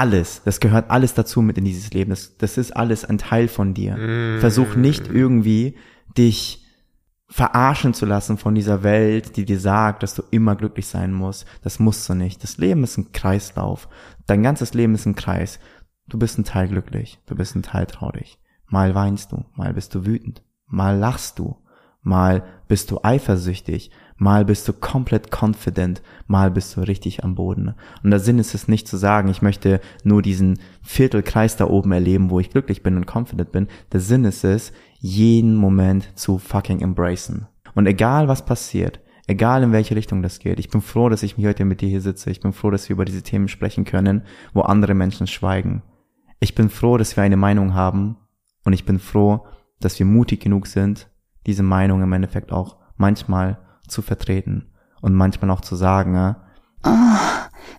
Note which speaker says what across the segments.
Speaker 1: alles, das gehört alles dazu mit in dieses Leben. Das, das ist alles ein Teil von dir. Mm. Versuch nicht irgendwie dich verarschen zu lassen von dieser Welt, die dir sagt, dass du immer glücklich sein musst. Das musst du nicht. Das Leben ist ein Kreislauf. Dein ganzes Leben ist ein Kreis. Du bist ein Teil glücklich, du bist ein Teil traurig. Mal weinst du, mal bist du wütend, mal lachst du, mal bist du eifersüchtig, mal bist du komplett confident, mal bist du richtig am Boden. Und der Sinn ist es nicht zu sagen, ich möchte nur diesen Viertelkreis da oben erleben, wo ich glücklich bin und confident bin. Der Sinn ist es, jeden Moment zu fucking embracen. Und egal was passiert, egal in welche Richtung das geht, ich bin froh, dass ich mich heute mit dir hier sitze. Ich bin froh, dass wir über diese Themen sprechen können, wo andere Menschen schweigen. Ich bin froh, dass wir eine Meinung haben und ich bin froh, dass wir mutig genug sind, diese Meinung im Endeffekt auch manchmal zu vertreten und manchmal auch zu sagen,
Speaker 2: Oh,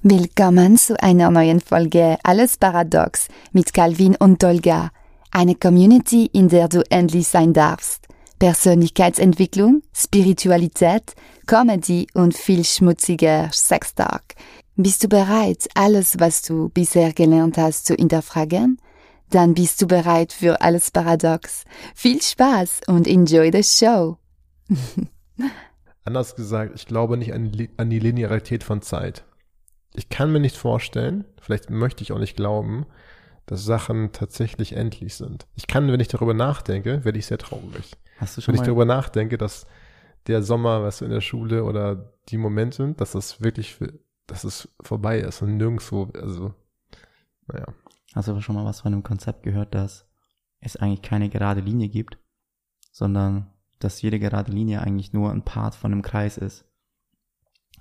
Speaker 2: willkommen zu einer neuen Folge Alles Paradox mit Calvin und Dolga. Eine Community, in der du endlich sein darfst. Persönlichkeitsentwicklung, Spiritualität, Comedy und viel schmutziger Sextalk. Bist du bereit, alles, was du bisher gelernt hast, zu hinterfragen? Dann bist du bereit für alles Paradox. Viel Spaß und enjoy the show.
Speaker 3: Anders gesagt, ich glaube nicht an die, an die Linearität von Zeit. Ich kann mir nicht vorstellen, vielleicht möchte ich auch nicht glauben, dass Sachen tatsächlich endlich sind. Ich kann, wenn ich darüber nachdenke, werde ich sehr traurig.
Speaker 1: Hast du schon
Speaker 3: wenn
Speaker 1: mal
Speaker 3: ich darüber nachdenke, dass der Sommer, was weißt du, in der Schule oder die Momente, dass das wirklich, dass es vorbei ist und nirgendwo, also, naja.
Speaker 1: Hast du schon mal was von einem Konzept gehört, dass es eigentlich keine gerade Linie gibt, sondern dass jede gerade Linie eigentlich nur ein Part von einem Kreis ist,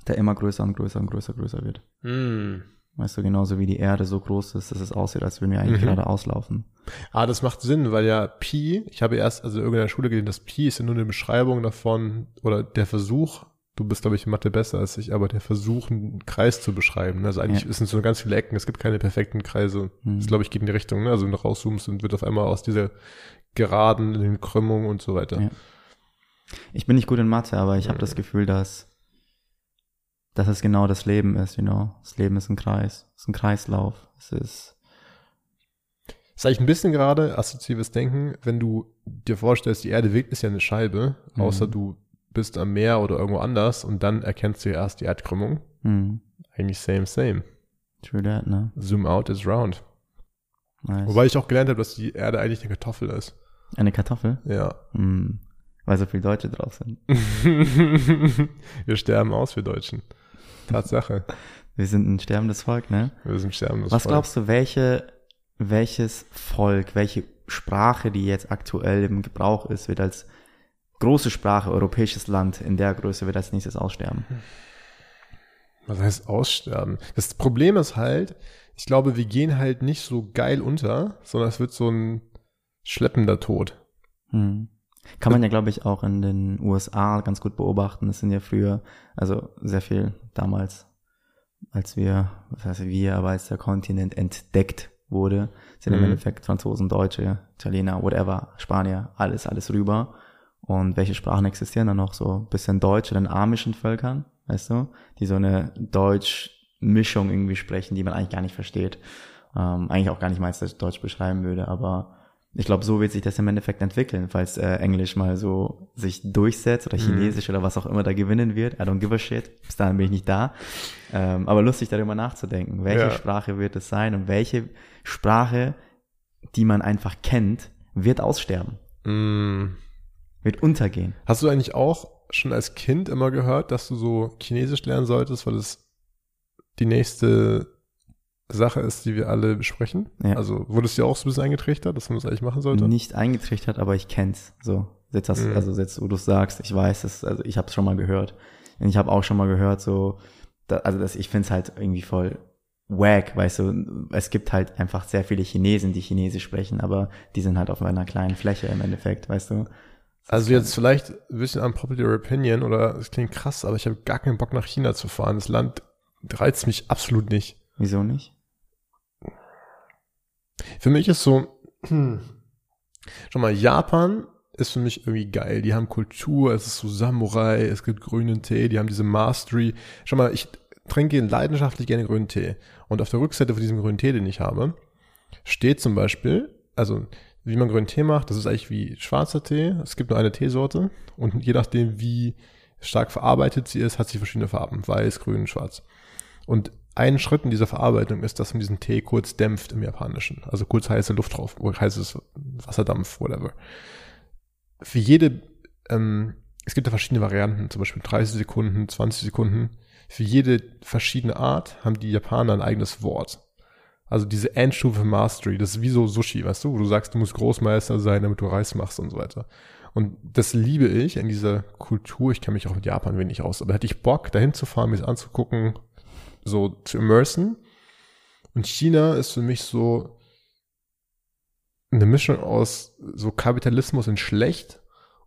Speaker 1: der immer größer und größer und größer größer wird.
Speaker 3: Mm.
Speaker 1: Weißt du, genauso wie die Erde so groß ist, dass es aussieht, als würden wir eigentlich mhm. gerade auslaufen.
Speaker 3: Ah, das macht Sinn, weil ja Pi, ich habe erst also in irgendeiner Schule gelesen, dass Pi ist ja nur eine Beschreibung davon oder der Versuch, du bist glaube ich in Mathe besser als ich, aber der Versuch, einen Kreis zu beschreiben. Also eigentlich ja. sind so ganz viele Ecken, es gibt keine perfekten Kreise. Mhm. Das glaube ich geht in die Richtung, ne? Also wenn du rauszoomst und wird auf einmal aus dieser Geraden, in den Krümmungen und so weiter. Ja.
Speaker 1: Ich bin nicht gut in Mathe, aber ich habe das Gefühl, dass dass es genau das Leben ist, you know. Das Leben ist ein Kreis, es ist ein Kreislauf. Es ist
Speaker 3: das ist eigentlich ein bisschen gerade assoziatives Denken, wenn du dir vorstellst, die Erde wirkt ist ja eine Scheibe, mhm. außer du bist am Meer oder irgendwo anders und dann erkennst du ja erst die Erdkrümmung. Mhm. Eigentlich same, same.
Speaker 1: True that, ne?
Speaker 3: Zoom out is round. Nice. Wobei ich auch gelernt habe, dass die Erde eigentlich eine Kartoffel ist.
Speaker 1: Eine Kartoffel?
Speaker 3: Ja.
Speaker 1: Mhm. Weil so viele Deutsche drauf sind.
Speaker 3: Wir sterben aus, wir Deutschen. Tatsache.
Speaker 1: Wir sind ein sterbendes Volk, ne?
Speaker 3: Wir sind ein sterbendes
Speaker 1: Was
Speaker 3: Volk.
Speaker 1: Was glaubst du, welche, welches Volk, welche Sprache, die jetzt aktuell im Gebrauch ist, wird als große Sprache, europäisches Land in der Größe wird als nächstes aussterben?
Speaker 3: Was heißt aussterben? Das Problem ist halt, ich glaube, wir gehen halt nicht so geil unter, sondern es wird so ein schleppender Tod.
Speaker 1: Hm. Kann man ja, glaube ich, auch in den USA ganz gut beobachten. Das sind ja früher, also sehr viel damals, als wir, was heißt wir, aber als der Kontinent entdeckt wurde, sind mhm. im Endeffekt Franzosen, Deutsche, Italiener, whatever, Spanier, alles, alles rüber. Und welche Sprachen existieren dann noch? So ein bisschen Deutsch in den armischen Völkern, weißt du, die so eine Deutsch-Mischung irgendwie sprechen, die man eigentlich gar nicht versteht. Ähm, eigentlich auch gar nicht als Deutsch beschreiben würde, aber ich glaube, so wird sich das im Endeffekt entwickeln, falls äh, Englisch mal so sich durchsetzt oder mhm. Chinesisch mhm. oder was auch immer da gewinnen wird. I don't give a shit. Bis dahin bin ich nicht da. Ähm, aber lustig darüber nachzudenken. Welche ja. Sprache wird es sein und welche Sprache, die man einfach kennt, wird aussterben?
Speaker 3: Mhm.
Speaker 1: Wird untergehen.
Speaker 3: Hast du eigentlich auch schon als Kind immer gehört, dass du so Chinesisch lernen solltest, weil es die nächste Sache ist, die wir alle besprechen. Ja. Also wurdest du ja auch so ein bisschen eingetrichtert, dass man das eigentlich machen sollte?
Speaker 1: Nicht eingetrichtert, aber ich kenn's. So, jetzt hast, mhm. also jetzt, wo du sagst, ich weiß es, also ich habe es schon mal gehört. Und ich habe auch schon mal gehört, so, da, also das, ich find's halt irgendwie voll wack, weißt du, es gibt halt einfach sehr viele Chinesen, die Chinesisch sprechen, aber die sind halt auf einer kleinen Fläche im Endeffekt, weißt du.
Speaker 3: Also jetzt vielleicht ein bisschen unpopular opinion oder es klingt krass, aber ich habe gar keinen Bock nach China zu fahren. Das Land reizt mich absolut nicht.
Speaker 1: Wieso nicht?
Speaker 3: Für mich ist so, hm, schau mal, Japan ist für mich irgendwie geil. Die haben Kultur, es ist so Samurai, es gibt grünen Tee, die haben diese Mastery. Schau mal, ich trinke leidenschaftlich gerne grünen Tee. Und auf der Rückseite von diesem grünen Tee, den ich habe, steht zum Beispiel, also wie man grünen Tee macht, das ist eigentlich wie schwarzer Tee. Es gibt nur eine Teesorte und je nachdem, wie stark verarbeitet sie ist, hat sie verschiedene Farben. Weiß, grün, schwarz. Und ein Schritt in dieser Verarbeitung ist, dass man diesen Tee kurz dämpft im Japanischen. Also kurz heiße Luft drauf, heißes Wasserdampf, whatever. Für jede, ähm, es gibt ja verschiedene Varianten, zum Beispiel 30 Sekunden, 20 Sekunden. Für jede verschiedene Art haben die Japaner ein eigenes Wort. Also diese Endstufe Mastery, das ist wie so Sushi, weißt du, wo du sagst, du musst Großmeister sein, damit du Reis machst und so weiter. Und das liebe ich in dieser Kultur. Ich kenne mich auch mit Japan wenig aus, aber hätte ich Bock, dahin zu fahren, mir das anzugucken, so zu immersen. Und China ist für mich so eine Mischung aus so Kapitalismus in schlecht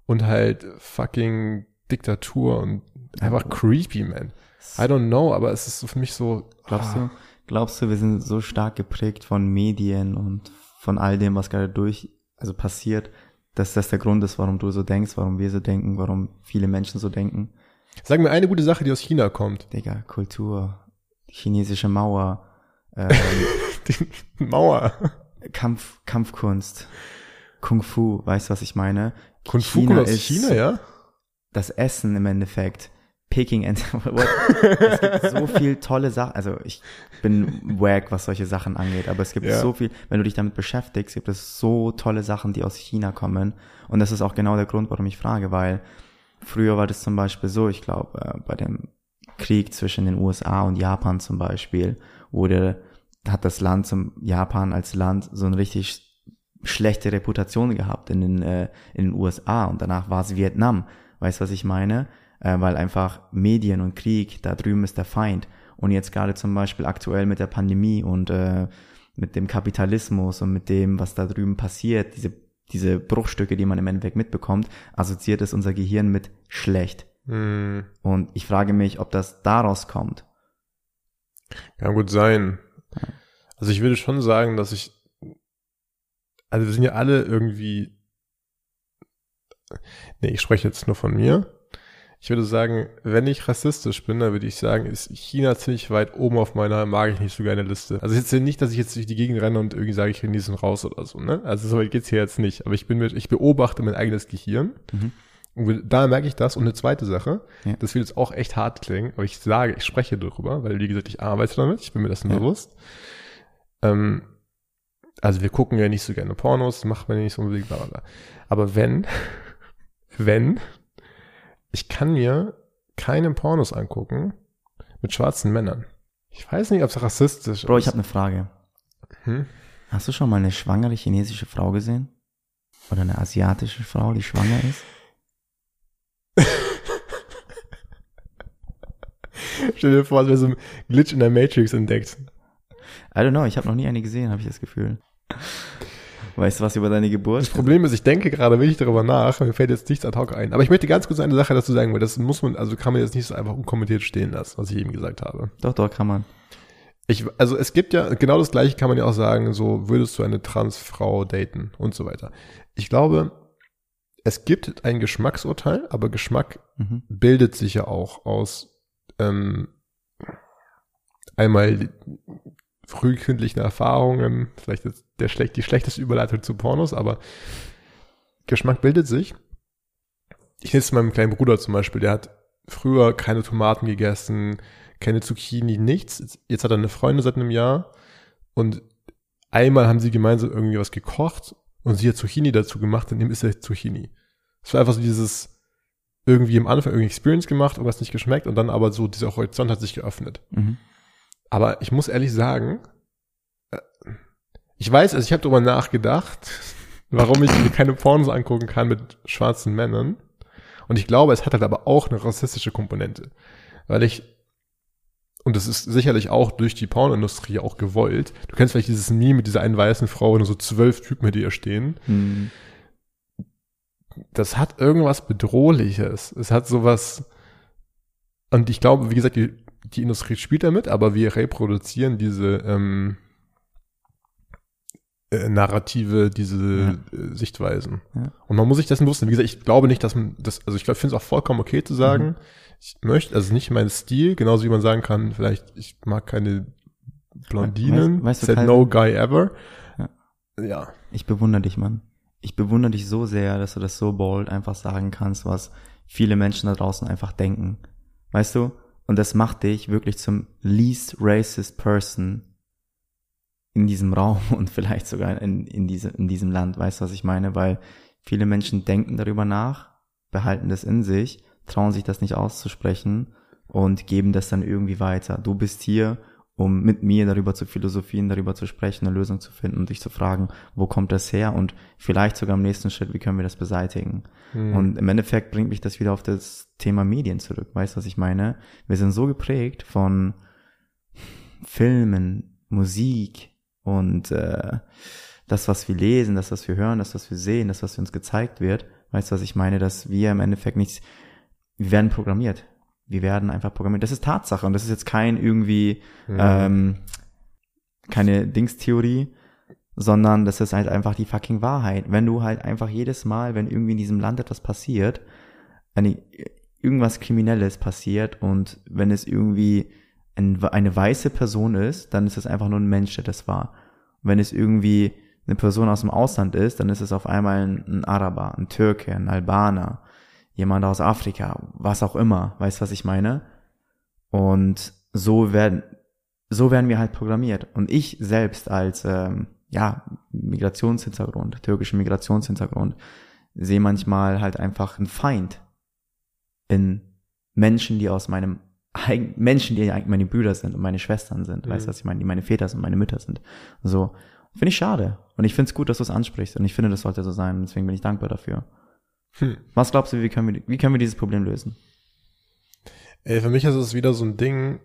Speaker 3: und halt fucking Diktatur und einfach creepy, man. I don't know, aber es ist so für mich so.
Speaker 1: Glaubst ah. du, glaubst du, wir sind so stark geprägt von Medien und von all dem, was gerade durch, also passiert, dass das der Grund ist, warum du so denkst, warum wir so denken, warum viele Menschen so denken?
Speaker 3: Sag mir eine gute Sache, die aus China kommt.
Speaker 1: Digga, Kultur, chinesische Mauer,
Speaker 3: ähm, Mauer.
Speaker 1: Kampf, Kampfkunst, Kung Fu, weißt du, was ich meine?
Speaker 3: Kung Fu China aus China, ja?
Speaker 1: Das Essen im Endeffekt. Peking and es gibt so viel tolle Sachen. Also ich bin wack, was solche Sachen angeht, aber es gibt ja. so viel, wenn du dich damit beschäftigst, gibt es so tolle Sachen, die aus China kommen. Und das ist auch genau der Grund, warum ich frage, weil früher war das zum Beispiel so, ich glaube, äh, bei dem Krieg zwischen den USA und Japan zum Beispiel, wurde, hat das Land zum Japan als Land so eine richtig schlechte Reputation gehabt in den, äh, in den USA und danach war es Vietnam. Weißt du, was ich meine? Äh, weil einfach Medien und Krieg, da drüben ist der Feind. Und jetzt gerade zum Beispiel aktuell mit der Pandemie und äh, mit dem Kapitalismus und mit dem, was da drüben passiert, diese, diese Bruchstücke, die man im Endeffekt mitbekommt, assoziiert es unser Gehirn mit schlecht. Hm. Und ich frage mich, ob das daraus kommt.
Speaker 3: Kann gut sein. Also ich würde schon sagen, dass ich, also wir sind ja alle irgendwie, nee, ich spreche jetzt nur von mir. Ich würde sagen, wenn ich rassistisch bin, dann würde ich sagen, ist China ziemlich weit oben auf meiner mag ich nicht so gerne Liste. Also jetzt nicht, dass ich jetzt durch die Gegend renne und irgendwie sage, ich genieße raus oder so, ne? Also so weit geht's hier jetzt nicht. Aber ich bin mit, ich beobachte mein eigenes Gehirn. Mhm. Da merke ich das. Und eine zweite Sache, ja. das wird jetzt auch echt hart klingen, aber ich sage, ich spreche darüber, weil wie gesagt, ich arbeite damit, ich bin mir dessen ja. bewusst. Ähm, also wir gucken ja nicht so gerne Pornos, macht man ja nicht so unbedingt, bla, bla. Aber wenn, wenn, ich kann mir keine Pornos angucken mit schwarzen Männern. Ich weiß nicht, ob es rassistisch
Speaker 1: ist. Bro, ich habe eine Frage. Hm? Hast du schon mal eine schwangere chinesische Frau gesehen? Oder eine asiatische Frau, die schwanger ist?
Speaker 3: Stell dir vor, als wäre so ein Glitch in der Matrix entdeckt.
Speaker 1: I don't know, ich habe noch nie eine gesehen, habe ich das Gefühl. Weißt du was über deine Geburt?
Speaker 3: Das Problem ist, ich denke gerade wirklich darüber nach, mir fällt jetzt nichts ad hoc ein. Aber ich möchte ganz kurz eine Sache dazu sagen, weil das muss man, also kann man jetzt nicht so einfach unkommentiert stehen lassen, was ich eben gesagt habe.
Speaker 1: Doch, doch, kann man.
Speaker 3: Ich, also es gibt ja, genau das gleiche kann man ja auch sagen, so würdest du eine Transfrau daten und so weiter. Ich glaube, es gibt ein Geschmacksurteil, aber Geschmack mhm. bildet sich ja auch aus ähm, einmal frühkindlichen Erfahrungen, vielleicht der schlecht, die schlechteste Überleitung zu Pornos, aber Geschmack bildet sich. Ich nenne es meinem kleinen Bruder zum Beispiel, der hat früher keine Tomaten gegessen, keine Zucchini, nichts. Jetzt hat er eine Freundin seit einem Jahr und einmal haben sie gemeinsam irgendwie was gekocht und sie hat Zucchini dazu gemacht, und dem ist er Zucchini. Es war einfach so dieses, irgendwie am Anfang irgendwie Experience gemacht, irgendwas nicht geschmeckt und dann aber so dieser Horizont hat sich geöffnet. Mhm. Aber ich muss ehrlich sagen, äh, ich weiß, also ich habe darüber nachgedacht, warum ich mir keine Pornos angucken kann mit schwarzen Männern. Und ich glaube, es hat halt aber auch eine rassistische Komponente. Weil ich, und das ist sicherlich auch durch die Pornindustrie auch gewollt. Du kennst vielleicht dieses Meme mit dieser einen weißen Frau, wo so zwölf Typen mit ihr stehen. Mhm das hat irgendwas Bedrohliches. Es hat sowas, und ich glaube, wie gesagt, die, die Industrie spielt damit, aber wir reproduzieren diese, ähm, äh, Narrative, diese
Speaker 1: Ja.
Speaker 3: äh, Sichtweisen.
Speaker 1: Ja.
Speaker 3: Und man muss sich dessen bewusst sein. Wie gesagt, ich glaube nicht, dass man das, also ich finde es auch vollkommen okay zu sagen,
Speaker 1: Mhm.
Speaker 3: ich möchte, also nicht mein Stil, genauso wie man sagen kann, vielleicht, ich mag keine Blondinen,
Speaker 1: Weißt- weißt du,
Speaker 3: said no guy ever.
Speaker 1: Ja.
Speaker 3: ja.
Speaker 1: Ich bewundere dich, Mann. Ich bewundere dich so sehr, dass du das so bold einfach sagen kannst, was viele Menschen da draußen einfach denken. Weißt du? Und das macht dich wirklich zum least racist person in diesem Raum und vielleicht sogar in, in, diese, in diesem Land. Weißt du, was ich meine? Weil viele Menschen denken darüber nach, behalten das in sich, trauen sich das nicht auszusprechen und geben das dann irgendwie weiter. Du bist hier, um mit mir darüber zu philosophieren, darüber zu sprechen, eine Lösung zu finden und dich zu fragen, wo kommt das her und vielleicht sogar im nächsten Schritt, wie können wir das beseitigen.
Speaker 3: Hm.
Speaker 1: Und im Endeffekt bringt mich das wieder auf das Thema Medien zurück. Weißt du, was ich meine? Wir sind so geprägt von Filmen, Musik und äh, das, was wir lesen, das, was wir hören, das, was wir sehen, das, was uns gezeigt wird. Weißt du, was ich meine? Dass wir im Endeffekt nichts, wir werden programmiert. Wir werden einfach programmiert. Das ist Tatsache und das ist jetzt kein irgendwie
Speaker 3: Mhm.
Speaker 1: ähm, keine Dingstheorie, sondern das ist halt einfach die fucking Wahrheit. Wenn du halt einfach jedes Mal, wenn irgendwie in diesem Land etwas passiert, eine, irgendwas Kriminelles passiert und wenn es irgendwie ein, eine weiße Person ist, dann ist es einfach nur ein Mensch, der das war. Wenn es irgendwie eine Person aus dem Ausland ist, dann ist es auf einmal ein, ein Araber, ein Türke, ein Albaner, jemand aus Afrika, was auch immer. Weißt was ich meine? Und so werden, so werden wir halt programmiert. Und ich selbst als, ähm, ja, Migrationshintergrund, türkischen Migrationshintergrund, sehe manchmal halt einfach einen Feind in Menschen, die aus meinem Menschen, die eigentlich meine Brüder sind und meine Schwestern sind, weißt du,
Speaker 3: Mhm.
Speaker 1: was ich meine, die meine Väter sind, meine Mütter sind. So, finde ich schade. Und ich finde es gut, dass du es ansprichst. Und ich finde, das sollte so sein. Deswegen bin ich dankbar dafür.
Speaker 3: Hm.
Speaker 1: Was glaubst du, wie können wir, wie können wir dieses Problem lösen?
Speaker 3: Ey, für mich ist es wieder so ein Ding,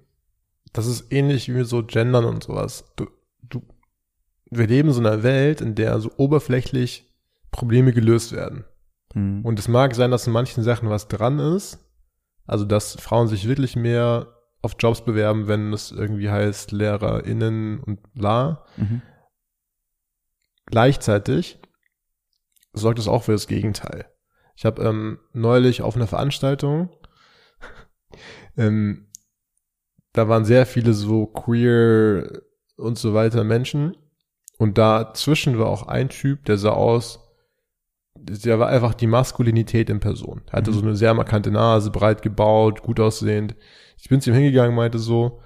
Speaker 3: das ist ähnlich wie mit so Gendern und sowas. Du, du, wir leben in so einer Welt, in der so oberflächlich Probleme gelöst werden.
Speaker 1: Hm.
Speaker 3: Und es mag sein, dass in manchen Sachen was dran ist. Also, dass Frauen sich wirklich mehr auf Jobs bewerben, wenn es irgendwie heißt LehrerInnen und bla.
Speaker 1: Mhm.
Speaker 3: Gleichzeitig sorgt es auch für das Gegenteil. Ich habe ähm, neulich auf einer Veranstaltung, ähm, da waren sehr viele so queer und so weiter Menschen und dazwischen war auch ein Typ, der sah aus, der war einfach die Maskulinität in Person. Er hatte
Speaker 1: Mhm.
Speaker 3: so eine sehr markante Nase, breit gebaut, gut aussehend. Ich bin zu ihm hingegangen, meinte so,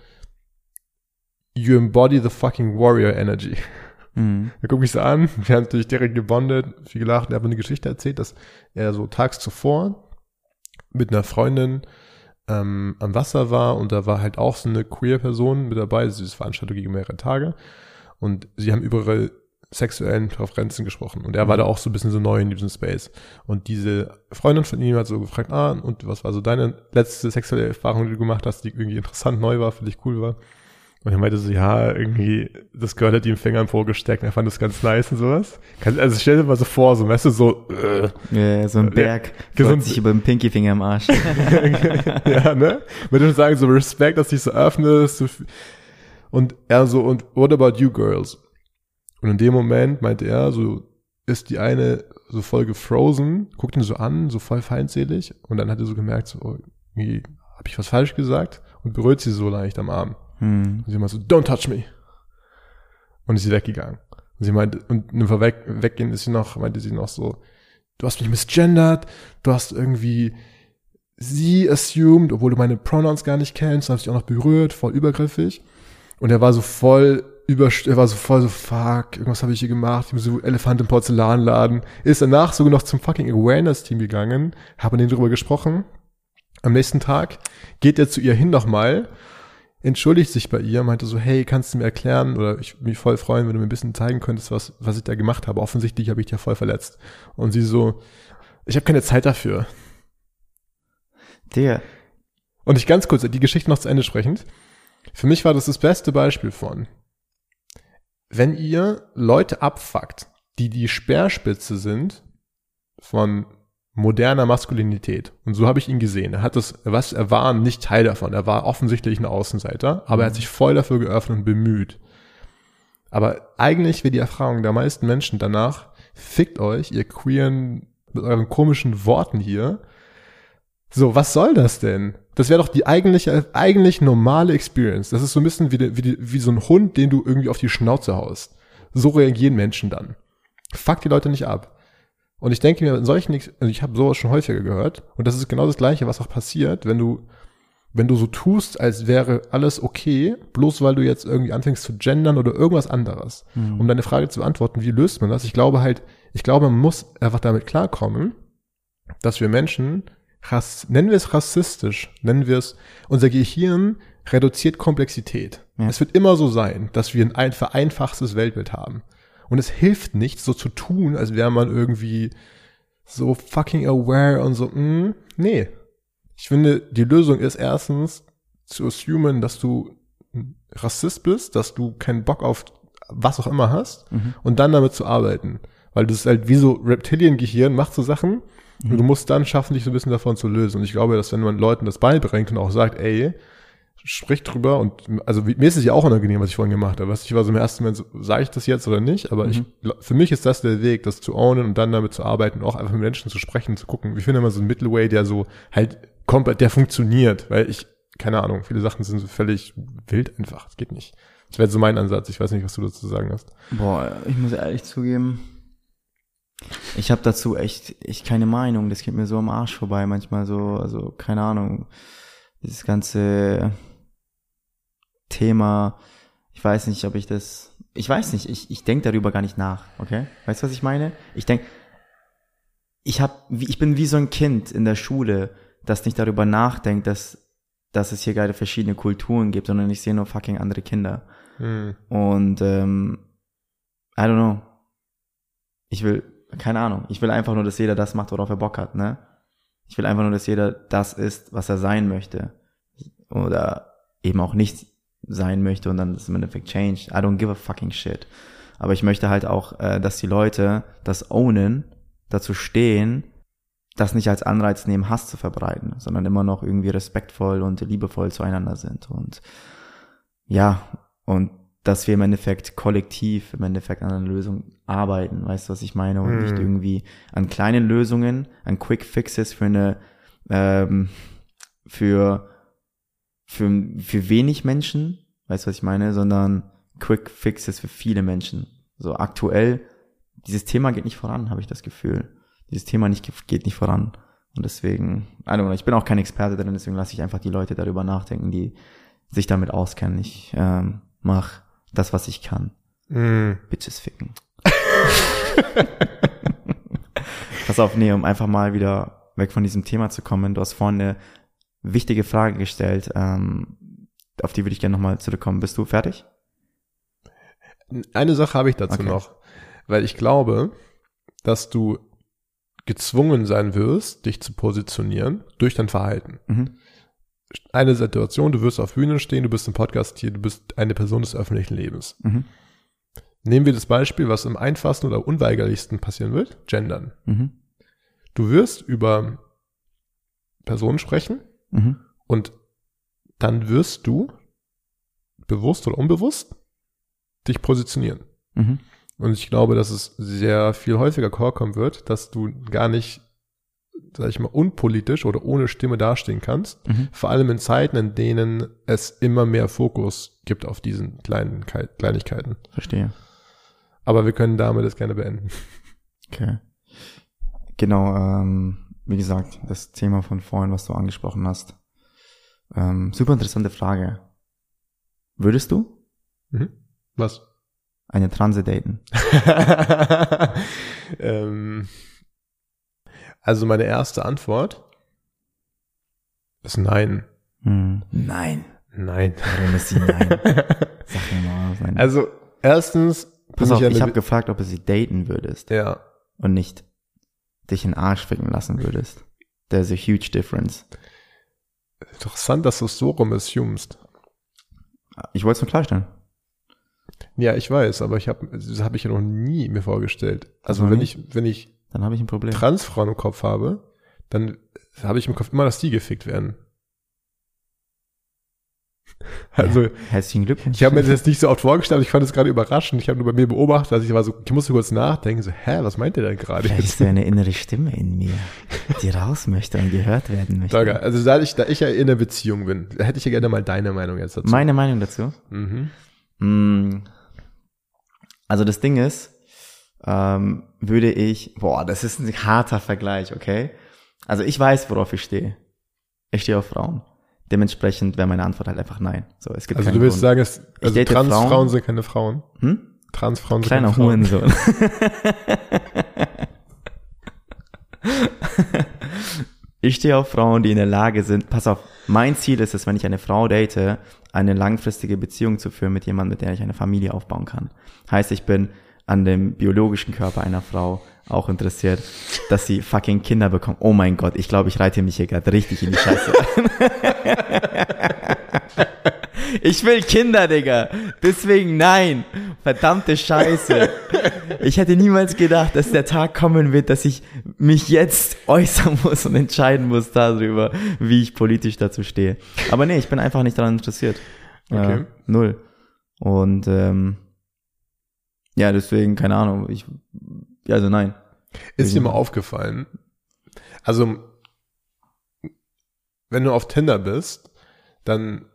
Speaker 3: you embody the fucking warrior energy.
Speaker 1: Mhm.
Speaker 3: Er guckt mich so an, wir haben natürlich direkt gebondet, viel gelacht. Er hat mir eine Geschichte erzählt, dass er so tags zuvor mit einer Freundin ähm, am Wasser war und da war halt auch so eine Queer-Person mit dabei. Also diese Veranstaltung ging mehrere Tage und sie haben über ihre sexuellen Präferenzen gesprochen und er war da auch so ein bisschen so neu in diesem Space. Und diese Freundin von ihm hat so gefragt, ah, und was war so deine letzte sexuelle Erfahrung, die du gemacht hast, die irgendwie interessant neu war, für dich cool war? Und er meinte so, ja, irgendwie, das Girl hat ihm Finger im Po gesteckt, er fand das ganz nice und sowas. Also stell dir mal so vor, so, weißt du, so, äh,
Speaker 1: Ja, so ein Berg
Speaker 3: gesund-
Speaker 1: freut sich über den Pinkyfinger im Arsch.
Speaker 3: ja, ne? Würde ich sagen, so Respekt, dass sich so öffnest. Und er so, und what about you girls? Und in dem Moment meinte er, so, ist die eine so voll gefrozen, guckt ihn so an, so voll feindselig, und dann hat er so gemerkt, so, oh, irgendwie, hab ich was falsch gesagt? Und berührt sie so leicht am Arm.
Speaker 1: Hm.
Speaker 3: Und sie meinte so, don't touch me. Und ist sie weggegangen. Und sie meinte, und nur vorweg, weggehen ist sie noch, meinte sie noch so, du hast mich misgendert, du hast irgendwie sie assumed, obwohl du meine Pronouns gar nicht kennst, du hast dich auch noch berührt, voll übergriffig. Und er war so voll über, er war so voll so, fuck, irgendwas habe ich hier gemacht, ich bin so Elefant im Porzellanladen. Ist danach sogar noch zum fucking Awareness-Team gegangen, haben mit denen drüber gesprochen. Am nächsten Tag geht er zu ihr hin nochmal, entschuldigt sich bei ihr, meinte so, hey, kannst du mir erklären, oder ich würde mich voll freuen, wenn du mir ein bisschen zeigen könntest, was, was ich da gemacht habe. Offensichtlich habe ich dich ja voll verletzt. Und sie so, ich habe keine Zeit dafür.
Speaker 1: Der,
Speaker 3: Und ich ganz kurz, die Geschichte noch zu Ende sprechend. Für mich war das das beste Beispiel von, wenn ihr Leute abfuckt, die die Speerspitze sind von moderner Maskulinität. Und so habe ich ihn gesehen. Er hat das, was, er war nicht Teil davon. Er war offensichtlich ein Außenseiter, aber er hat sich voll dafür geöffnet und bemüht. Aber eigentlich wäre die Erfahrung der meisten Menschen danach, fickt euch, ihr queeren mit euren komischen Worten hier. So, was soll das denn? Das wäre doch die eigentliche, eigentlich normale Experience. Das ist so ein bisschen wie, wie, wie so ein Hund, den du irgendwie auf die Schnauze haust. So reagieren Menschen dann. Fuck die Leute nicht ab. Und ich denke mir, in solchen, also ich habe sowas schon häufiger gehört, und das ist genau das Gleiche, was auch passiert, wenn du, wenn du so tust, als wäre alles okay, bloß weil du jetzt irgendwie anfängst zu gendern oder irgendwas anderes. Mhm. Um deine Frage zu beantworten, wie löst man das? Ich glaube halt, ich glaube, man muss einfach damit klarkommen, dass wir Menschen, rass, nennen wir es rassistisch, nennen wir es, unser Gehirn reduziert Komplexität. Ja. Es wird immer so sein, dass wir ein vereinfachtes Weltbild haben. Und es hilft nicht, so zu tun, als wäre man irgendwie so fucking aware und so, mm, nee. Ich finde, die Lösung ist erstens zu assumen, dass du Rassist bist, dass du keinen Bock auf was auch immer hast mhm. und dann damit zu arbeiten. Weil das ist halt wie so Reptiliengehirn macht so Sachen mhm. und du musst dann schaffen, dich so ein bisschen davon zu lösen. Und ich glaube, dass wenn man Leuten das beibringt und auch sagt, ey, sprich drüber und also mir ist es ja auch unangenehm, was ich vorhin gemacht habe. Ich war so im ersten Moment, so, sage ich das jetzt oder nicht? Aber mhm. ich, für mich ist das der Weg, das zu ownen und dann damit zu arbeiten und auch einfach mit Menschen zu sprechen, zu gucken. Ich finde immer so ein Mittelway, der so halt komplett, der funktioniert, weil ich, keine Ahnung, viele Sachen sind so völlig wild einfach. Das geht nicht. Das wäre so mein Ansatz. Ich weiß nicht, was du dazu sagen hast.
Speaker 1: Boah, ich muss ehrlich zugeben, ich habe dazu echt, echt keine Meinung. Das geht mir so am Arsch vorbei manchmal so, also keine Ahnung. Dieses ganze Thema, ich weiß nicht, ob ich das, ich weiß nicht, ich, ich denke darüber gar nicht nach, okay? Weißt du, was ich meine? Ich denke, ich hab, ich bin wie so ein Kind in der Schule, das nicht darüber nachdenkt, dass, dass es hier gerade verschiedene Kulturen gibt, sondern ich sehe nur fucking andere Kinder. Hm. Und ähm, I don't know. Ich will, keine Ahnung, ich will einfach nur, dass jeder das macht, worauf er Bock hat, ne? Ich will einfach nur, dass jeder das ist, was er sein möchte. Oder eben auch nicht sein möchte und dann ist im Endeffekt changed. I don't give a fucking shit. Aber ich möchte halt auch, äh, dass die Leute das ownen, dazu stehen, das nicht als Anreiz nehmen, Hass zu verbreiten, sondern immer noch irgendwie respektvoll und liebevoll zueinander sind. Und ja, und dass wir im Endeffekt kollektiv im Endeffekt an einer Lösung arbeiten, weißt du, was ich meine? Und mm. nicht irgendwie an kleinen Lösungen, an Quick Fixes für eine, ähm, für für, für wenig Menschen, weißt du, was ich meine, sondern Quick Fixes für viele Menschen. So aktuell, dieses Thema geht nicht voran, habe ich das Gefühl. Dieses Thema nicht, geht nicht voran. Und deswegen, also ich bin auch kein Experte drin, deswegen lasse ich einfach die Leute darüber nachdenken, die sich damit auskennen. Ich ähm, mach das, was ich kann. Mm. Bitches ficken. Pass auf, nee, um einfach mal wieder weg von diesem Thema zu kommen. Du hast vorhin eine wichtige Frage gestellt, ähm, auf die würde ich gerne nochmal zurückkommen. Bist du fertig?
Speaker 3: Eine Sache habe ich dazu okay. noch, weil ich glaube, dass du gezwungen sein wirst, dich zu positionieren durch dein Verhalten. Mhm. Eine Situation, du wirst auf Bühnen stehen, du bist im Podcast hier, du bist eine Person des öffentlichen Lebens. Mhm. Nehmen wir das Beispiel, was im einfachsten oder unweigerlichsten passieren wird, gendern. Mhm. Du wirst über Personen sprechen, Mhm. Und dann wirst du, bewusst oder unbewusst, dich positionieren. Mhm. Und ich glaube, dass es sehr viel häufiger vorkommen wird, dass du gar nicht, sag ich mal, unpolitisch oder ohne Stimme dastehen kannst. Mhm. Vor allem in Zeiten, in denen es immer mehr Fokus gibt auf diesen kleinen Kleinigkeiten.
Speaker 1: Verstehe.
Speaker 3: Aber wir können damit das gerne beenden.
Speaker 1: Okay. Genau, ähm, wie gesagt, das Thema von vorhin, was du angesprochen hast. Ähm, super interessante Frage. Würdest du?
Speaker 3: Mhm. Was?
Speaker 1: Eine Transe daten?
Speaker 3: ähm, also meine erste Antwort ist nein.
Speaker 1: Hm. Nein.
Speaker 3: Nein.
Speaker 1: Warum ist sie nein? Sag mir mal. Nein.
Speaker 3: Also erstens.
Speaker 1: Pass auf, ich, ich habe gefragt, ob du sie daten würdest.
Speaker 3: Ja.
Speaker 1: Und nicht dich in den Arsch ficken lassen würdest. There's a huge difference.
Speaker 3: Interessant, dass du es so rum assumest.
Speaker 1: Ich wollte es nur klarstellen.
Speaker 3: Ja, ich weiß, aber ich habe das habe ich ja noch nie mir vorgestellt. Also wenn nicht? ich wenn ich
Speaker 1: dann habe ich ein Problem.
Speaker 3: Transfrauen im Kopf habe, dann habe ich im Kopf immer, dass die gefickt werden. Also,
Speaker 1: ja, herzlichen Glückwunsch.
Speaker 3: ich habe mir das jetzt nicht so oft vorgestellt, aber ich fand es gerade überraschend. Ich habe nur bei mir beobachtet, dass ich war so, ich musste kurz nachdenken, so, hä, was meint ihr denn gerade?
Speaker 1: Vielleicht ist da eine innere Stimme in mir, die raus möchte und gehört werden möchte.
Speaker 3: Dolga, also da ich, da ich ja in einer Beziehung bin, hätte ich ja gerne mal deine Meinung jetzt dazu.
Speaker 1: Meine Meinung dazu?
Speaker 3: mhm.
Speaker 1: Mm, Also das Ding ist, ähm, würde ich, boah, das ist ein harter Vergleich, okay? Also ich weiß, worauf ich stehe. Ich stehe auf Frauen. Dementsprechend wäre meine Antwort halt einfach nein. So, es gibt
Speaker 3: Also du willst
Speaker 1: Grund.
Speaker 3: sagen, es, also Transfrauen
Speaker 1: Frauen.
Speaker 3: sind keine Frauen.
Speaker 1: Hm?
Speaker 3: Transfrauen sind
Speaker 1: Kleiner
Speaker 3: keine Frauen.
Speaker 1: Hurensohn. ich stehe auf Frauen, die in der Lage sind, pass auf, mein Ziel ist es, wenn ich eine Frau date, eine langfristige Beziehung zu führen mit jemandem, mit der ich eine Familie aufbauen kann. Heißt, ich bin an dem biologischen Körper einer Frau auch interessiert, dass sie fucking Kinder bekommt. Oh mein Gott, ich glaube, ich reite mich hier gerade richtig in die Scheiße. Ich will Kinder, Digga. Deswegen nein. Verdammte Scheiße. Ich hätte niemals gedacht, dass der Tag kommen wird, dass ich mich jetzt äußern muss und entscheiden muss darüber, wie ich politisch dazu stehe. Aber nee, ich bin einfach nicht daran interessiert.
Speaker 3: Okay.
Speaker 1: Äh, null. Und ähm, ja, deswegen, keine Ahnung. Ich, ja, also nein.
Speaker 3: Ist dir mal aufgefallen? Also, wenn du auf Tinder bist, dann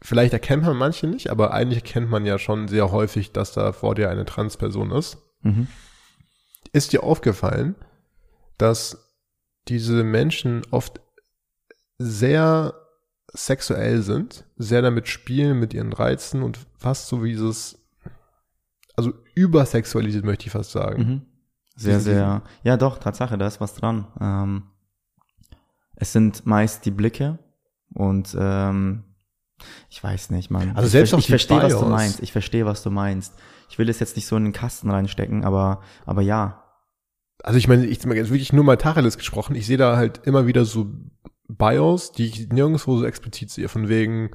Speaker 3: vielleicht erkennt man manche nicht, aber eigentlich erkennt man ja schon sehr häufig, dass da vor dir eine Transperson ist.
Speaker 1: Mhm.
Speaker 3: Ist dir aufgefallen, dass diese Menschen oft sehr sexuell sind, sehr damit spielen mit ihren Reizen und fast so wie dieses, übersexualisiert möchte ich fast sagen.
Speaker 1: Mhm. Sehr, sehr. Ja, doch, Tatsache, da ist was dran. Ähm, es sind meist die Blicke und ähm, ich weiß nicht, man.
Speaker 3: Also
Speaker 1: ich,
Speaker 3: selbst
Speaker 1: ich
Speaker 3: die
Speaker 1: verstehe, was du meinst. Ich verstehe, was du meinst. Ich will es jetzt nicht so in den Kasten reinstecken, aber aber ja.
Speaker 3: Also ich meine, ich meine jetzt wirklich nur mal Tacheles gesprochen. Ich sehe da halt immer wieder so Bios, die ich nirgendwo so explizit sehe, von wegen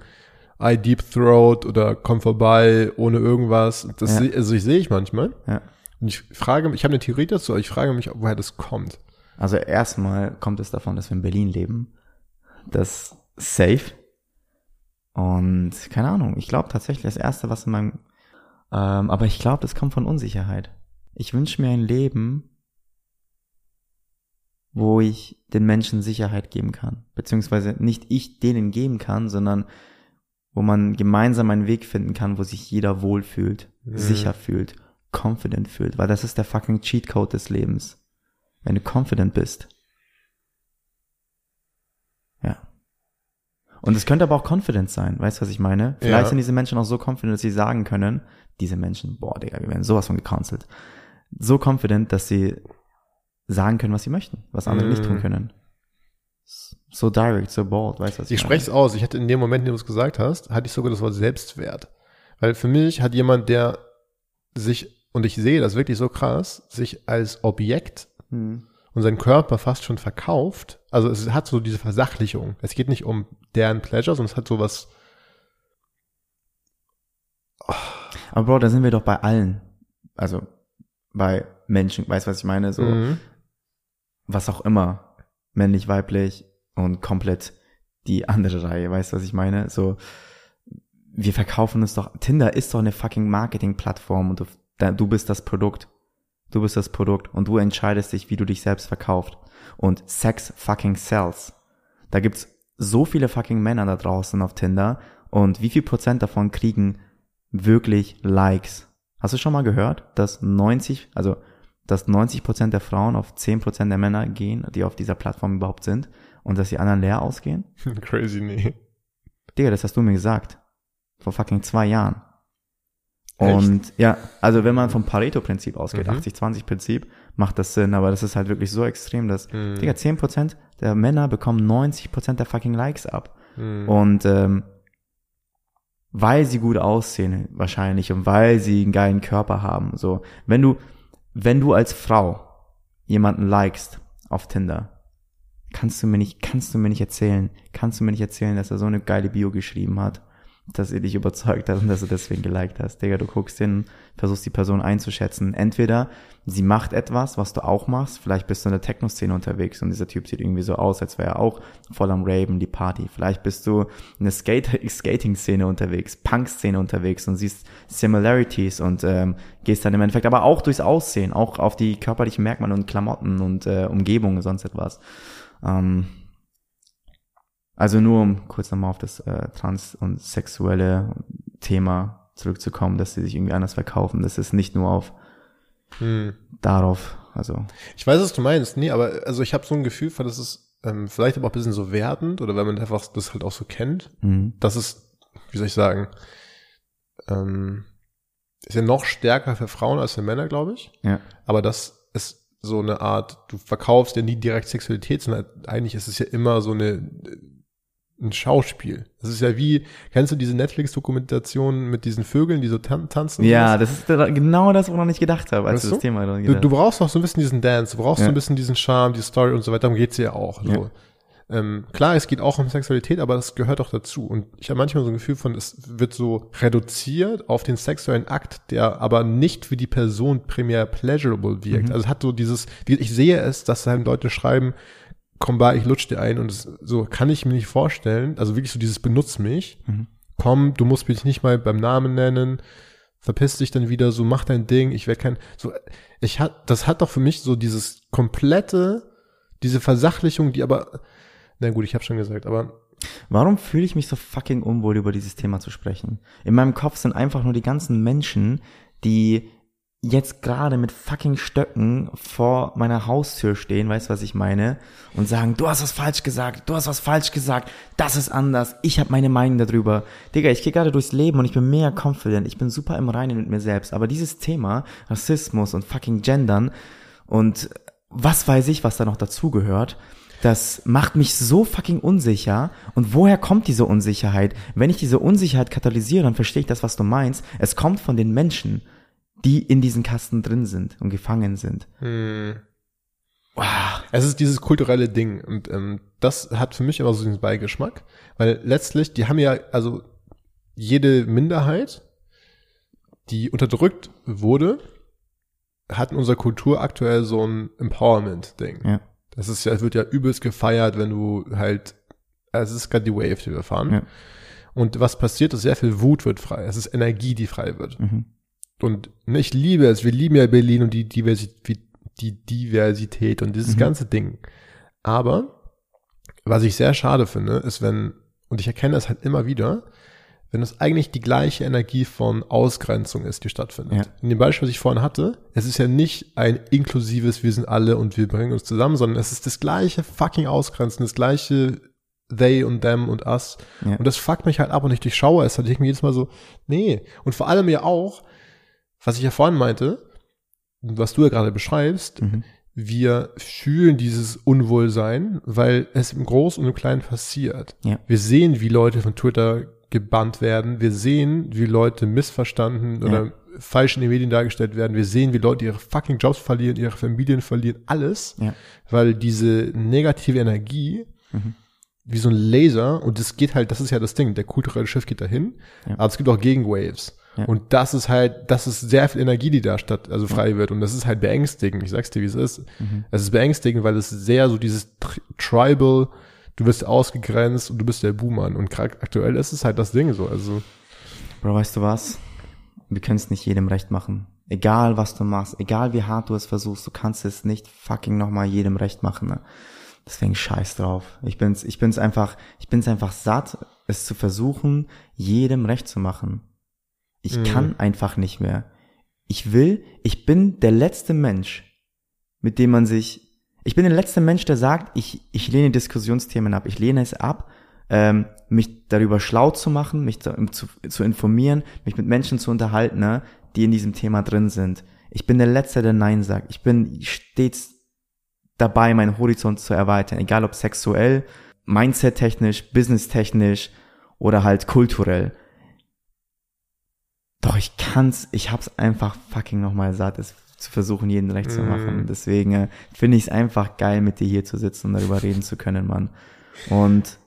Speaker 3: I Deep Throat oder komm vorbei ohne irgendwas. Das
Speaker 1: Ja.
Speaker 3: also ich sehe ich manchmal.
Speaker 1: Ja.
Speaker 3: Und ich frage mich, ich habe eine Theorie dazu, aber ich frage mich, woher das kommt.
Speaker 1: Also erstmal kommt es davon, dass wir in Berlin leben. Das ist safe. Und keine Ahnung, ich glaube tatsächlich das Erste, was in meinem... Ähm, aber ich glaube, das kommt von Unsicherheit. Ich wünsche mir ein Leben, wo ich den Menschen Sicherheit geben kann. Beziehungsweise nicht ich denen geben kann, sondern wo man gemeinsam einen Weg finden kann, wo sich jeder wohlfühlt,
Speaker 3: Mhm.
Speaker 1: sicher fühlt, confident fühlt. Weil das ist der fucking Cheatcode des Lebens. Wenn du confident bist. Ja. Und es könnte aber auch confident sein, weißt du, was ich meine? Vielleicht
Speaker 3: Ja.
Speaker 1: sind diese Menschen auch so confident, dass sie sagen können, diese Menschen, boah, Digga, wir werden sowas von gecancelt. So confident, dass sie sagen können, was sie möchten, was andere nicht tun
Speaker 3: Mm.
Speaker 1: können. So direct, so bold, weißt du, was ich,
Speaker 3: spreche es aus. Ich hatte in dem Moment, in dem du es gesagt hast, hatte ich sogar das Wort Selbstwert. Weil für mich hat jemand, der sich, und ich sehe das wirklich so krass, sich als Objekt
Speaker 1: Hm.
Speaker 3: und seinen Körper fast schon verkauft. Also es hat so diese Versachlichung. Es geht nicht um deren Pleasure, sondern es hat sowas.
Speaker 1: Aber Bro, da sind wir doch bei allen. Also bei Menschen, weißt du, was ich meine? So,
Speaker 3: Mhm.
Speaker 1: was auch immer. Männlich, weiblich und komplett die andere Reihe, weißt du, was ich meine? So, wir verkaufen uns doch, Tinder ist doch eine fucking Marketing-Plattform und du, du bist das Produkt. Du bist das Produkt und du entscheidest dich, wie du dich selbst verkauft. Und Sex fucking sells. Da gibt's so viele fucking Männer da draußen auf Tinder und wie viel Prozent davon kriegen wirklich Likes? Hast du schon mal gehört, dass 90, also dass 90 Prozent der Frauen auf 10 Prozent der Männer gehen, die auf dieser Plattform überhaupt sind und dass die anderen leer ausgehen?
Speaker 3: Crazy, nee.
Speaker 1: Digga, das hast du mir gesagt. Vor fucking zwei Jahren. Und ja, also wenn man vom Pareto-Prinzip ausgeht,
Speaker 3: Mhm.
Speaker 1: 80-20-Prinzip, macht das Sinn, aber das ist halt wirklich so extrem, dass,
Speaker 3: Mhm.
Speaker 1: Digga, 10% der Männer bekommen 90% der fucking Likes ab.
Speaker 3: Mhm.
Speaker 1: Und ähm, weil sie gut aussehen wahrscheinlich und weil sie einen geilen Körper haben. So, wenn du, wenn du als Frau jemanden likest auf Tinder, kannst du mir nicht, kannst du mir nicht erzählen, kannst du mir nicht erzählen, dass er so eine geile Bio geschrieben hat, dass sie dich überzeugt hat und dass du deswegen geliked hast. Digga, du guckst hin, versuchst die Person einzuschätzen. Entweder sie macht etwas, was du auch machst, vielleicht bist du in der Techno-Szene unterwegs und dieser Typ sieht irgendwie so aus, als wäre er auch voll am Raven, die Party. Vielleicht bist du in der Skate Skating-Szene unterwegs, Punk-Szene unterwegs und siehst Similarities und ähm, gehst dann im Endeffekt aber auch durchs Aussehen, auch auf die körperlichen Merkmale und Klamotten und äh, Umgebung und sonst etwas. Ähm, also nur um kurz nochmal auf das äh, trans- und sexuelle Thema zurückzukommen, dass sie sich irgendwie anders verkaufen. Das ist nicht nur auf hm. darauf, also.
Speaker 3: Ich weiß, was du meinst. Nee, aber also ich habe so ein Gefühl von, das ist ähm, vielleicht aber auch ein bisschen so wertend oder wenn man einfach das halt auch so kennt, mhm. das ist, wie soll ich sagen, ähm, ist ja noch stärker für Frauen als für Männer, glaube ich.
Speaker 1: Ja.
Speaker 3: Aber das ist so eine Art, du verkaufst ja nie direkt Sexualität, sondern eigentlich ist es ja immer so eine ein Schauspiel. Das ist ja wie, kennst du diese Netflix-Dokumentation mit diesen Vögeln, die so tan tanzen?
Speaker 1: Ja, das ist genau das, woran ich gedacht habe, als weißt du das Thema
Speaker 3: dran du, du brauchst noch so ein bisschen diesen Dance, du brauchst ja. so ein bisschen diesen Charme, die Story und so weiter, darum geht's ja auch. So. Ja. Ähm, klar, es geht auch um Sexualität, aber das gehört auch dazu. Und ich habe manchmal so ein Gefühl von, es wird so reduziert auf den sexuellen Akt, der aber nicht für die Person primär pleasurable wirkt. Mhm. Also es hat so dieses, ich sehe es, dass halt Leute schreiben, komm bei, ich lutsch dir ein und das, so kann ich mir nicht vorstellen. Also wirklich so dieses benutz mich. Mhm. Komm, du musst mich nicht mal beim Namen nennen. Verpiss dich dann wieder, so mach dein Ding. Ich werde kein, so, ich hat, das hat doch für mich so dieses komplette, diese Versachlichung, die aber, na gut, ich habe schon gesagt, aber
Speaker 1: Warum fühle ich mich so fucking unwohl, über dieses Thema zu sprechen? In meinem Kopf sind einfach nur die ganzen Menschen, die jetzt gerade mit fucking Stöcken vor meiner Haustür stehen, weißt du, was ich meine? Und sagen, du hast was falsch gesagt, du hast was falsch gesagt, das ist anders, ich habe meine Meinung darüber. Digga, ich gehe gerade durchs Leben und ich bin mega confident, ich bin super im Reinen mit mir selbst. Aber dieses Thema, Rassismus und fucking Gendern und was weiß ich, was da noch dazugehört, das macht mich so fucking unsicher. Und woher kommt diese Unsicherheit? Wenn ich diese Unsicherheit katalysiere, dann verstehe ich das, was du meinst. Es kommt von den Menschen die in diesen Kasten drin sind und gefangen sind. Hm.
Speaker 3: Wow. Es ist dieses kulturelle Ding und ähm, das hat für mich immer so den Beigeschmack, weil letztlich, die haben ja, also jede Minderheit, die unterdrückt wurde, hat in unserer Kultur aktuell so ein Empowerment-Ding. Ja. Das ist ja, es wird ja übelst gefeiert, wenn du halt, also es ist gerade die Wave, die wir fahren. Ja. Und was passiert, ist sehr viel Wut wird frei. Es ist Energie, die frei wird. Mhm. Und ich liebe es, wir lieben ja Berlin und die Diversität, die Diversität und dieses mhm. ganze Ding. Aber was ich sehr schade finde, ist, wenn, und ich erkenne das halt immer wieder, wenn es eigentlich die gleiche Energie von Ausgrenzung ist, die stattfindet. Ja. In dem Beispiel, was ich vorhin hatte, es ist ja nicht ein inklusives, wir sind alle und wir bringen uns zusammen, sondern es ist das gleiche fucking Ausgrenzen, das gleiche they und them und us. Ja. Und das fuckt mich halt ab und ich durchschaue es, halt ich mir jedes Mal so, nee. Und vor allem ja auch, was ich ja vorhin meinte, was du ja gerade beschreibst, mhm. wir fühlen dieses Unwohlsein, weil es im Großen und im Kleinen passiert. Ja. Wir sehen, wie Leute von Twitter gebannt werden. Wir sehen, wie Leute missverstanden ja. oder falsch in den Medien dargestellt werden. Wir sehen, wie Leute ihre fucking Jobs verlieren, ihre Familien verlieren, alles, ja. weil diese negative Energie mhm. wie so ein Laser und es geht halt, das ist ja das Ding, der kulturelle Schiff geht dahin, ja. aber es gibt auch Gegenwaves. Ja. Und das ist halt, das ist sehr viel Energie, die da statt, also frei ja. wird. Und das ist halt beängstigend. Ich sag's dir, wie es ist. Mhm. Es ist beängstigend, weil es sehr so dieses Tribal, du wirst ausgegrenzt und du bist der Buhmann. Und aktuell ist es halt das Ding so. Also.
Speaker 1: Bro, weißt du was? Wir können es nicht jedem recht machen. Egal was du machst, egal wie hart du es versuchst, du kannst es nicht fucking nochmal jedem recht machen. Ne? Deswegen scheiß drauf. Ich bin's, ich bin's einfach, ich bin's einfach satt, es zu versuchen, jedem recht zu machen. Ich mhm. kann einfach nicht mehr. Ich will, ich bin der letzte Mensch, mit dem man sich, ich bin der letzte Mensch, der sagt, ich, ich lehne Diskussionsthemen ab. Ich lehne es ab, ähm, mich darüber schlau zu machen, mich zu, zu, zu informieren, mich mit Menschen zu unterhalten, ne, die in diesem Thema drin sind. Ich bin der Letzte, der Nein sagt. Ich bin stets dabei, meinen Horizont zu erweitern, egal ob sexuell, mindset-technisch, business-technisch oder halt kulturell. Doch ich kann's, ich hab's einfach fucking nochmal satt, es zu versuchen, jeden recht zu machen. Mm. Deswegen äh, finde ich es einfach geil, mit dir hier zu sitzen und darüber reden zu können, Mann. Und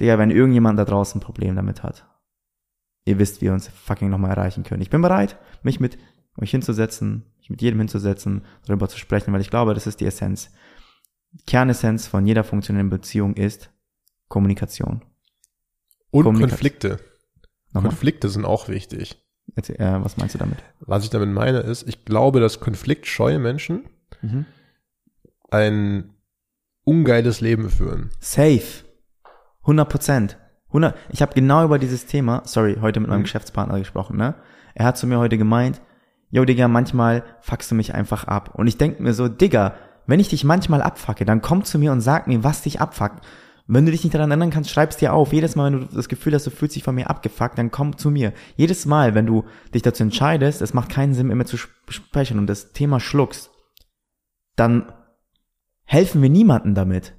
Speaker 1: Digga, wenn irgendjemand da draußen ein Problem damit hat, ihr wisst, wie ihr uns fucking nochmal erreichen könnt. Ich bin bereit, mich mit euch hinzusetzen, mich mit jedem hinzusetzen, darüber zu sprechen, weil ich glaube, das ist die Essenz. Kernessenz von jeder funktionierenden Beziehung ist Kommunikation.
Speaker 3: Und
Speaker 1: Kommunikation.
Speaker 3: Konflikte.
Speaker 1: Nochmal.
Speaker 3: Konflikte sind auch wichtig.
Speaker 1: Erzähl, äh, was meinst du damit?
Speaker 3: Was ich damit meine ist, ich glaube, dass konfliktscheue Menschen
Speaker 1: Mhm.
Speaker 3: ein ungeiles Leben führen.
Speaker 1: Safe. 100 Prozent. 100. Ich habe genau über dieses Thema, sorry, heute mit meinem
Speaker 3: Mhm.
Speaker 1: Geschäftspartner gesprochen, ne? Er hat zu mir heute gemeint, yo Digga, manchmal fuckst du mich einfach ab. Und ich denk mir so, Digga, wenn ich dich manchmal abfacke, dann komm zu mir und sag mir, was dich abfuckt. Wenn du dich nicht daran erinnern kannst, schreib's dir auf. Jedes Mal, wenn du das Gefühl hast, du fühlst dich von mir abgefuckt, dann komm zu mir. Jedes Mal, wenn du dich dazu entscheidest, es macht keinen Sinn, immer zu sprechen und das Thema schluckst, dann helfen wir niemanden damit.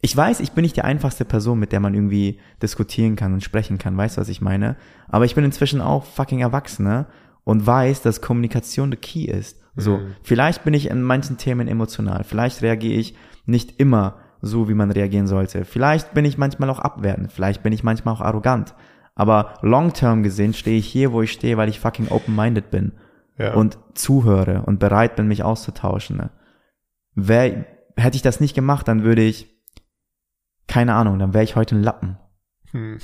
Speaker 1: Ich weiß, ich bin nicht die einfachste Person, mit der man irgendwie diskutieren kann und sprechen kann, weißt du, was ich meine? Aber ich bin inzwischen auch fucking Erwachsener und weiß, dass Kommunikation the key ist. So,
Speaker 3: Mhm.
Speaker 1: vielleicht bin ich in manchen Themen emotional, vielleicht reagiere ich nicht immer so, wie man reagieren sollte. Vielleicht bin ich manchmal auch abwertend, vielleicht bin ich manchmal auch arrogant. Aber long term gesehen stehe ich hier, wo ich stehe, weil ich fucking open-minded bin
Speaker 3: Ja.
Speaker 1: und zuhöre und bereit bin, mich auszutauschen. Ne? Wär, hätte ich das nicht gemacht, dann würde ich, keine Ahnung, dann wäre ich heute ein Lappen.
Speaker 3: Hm.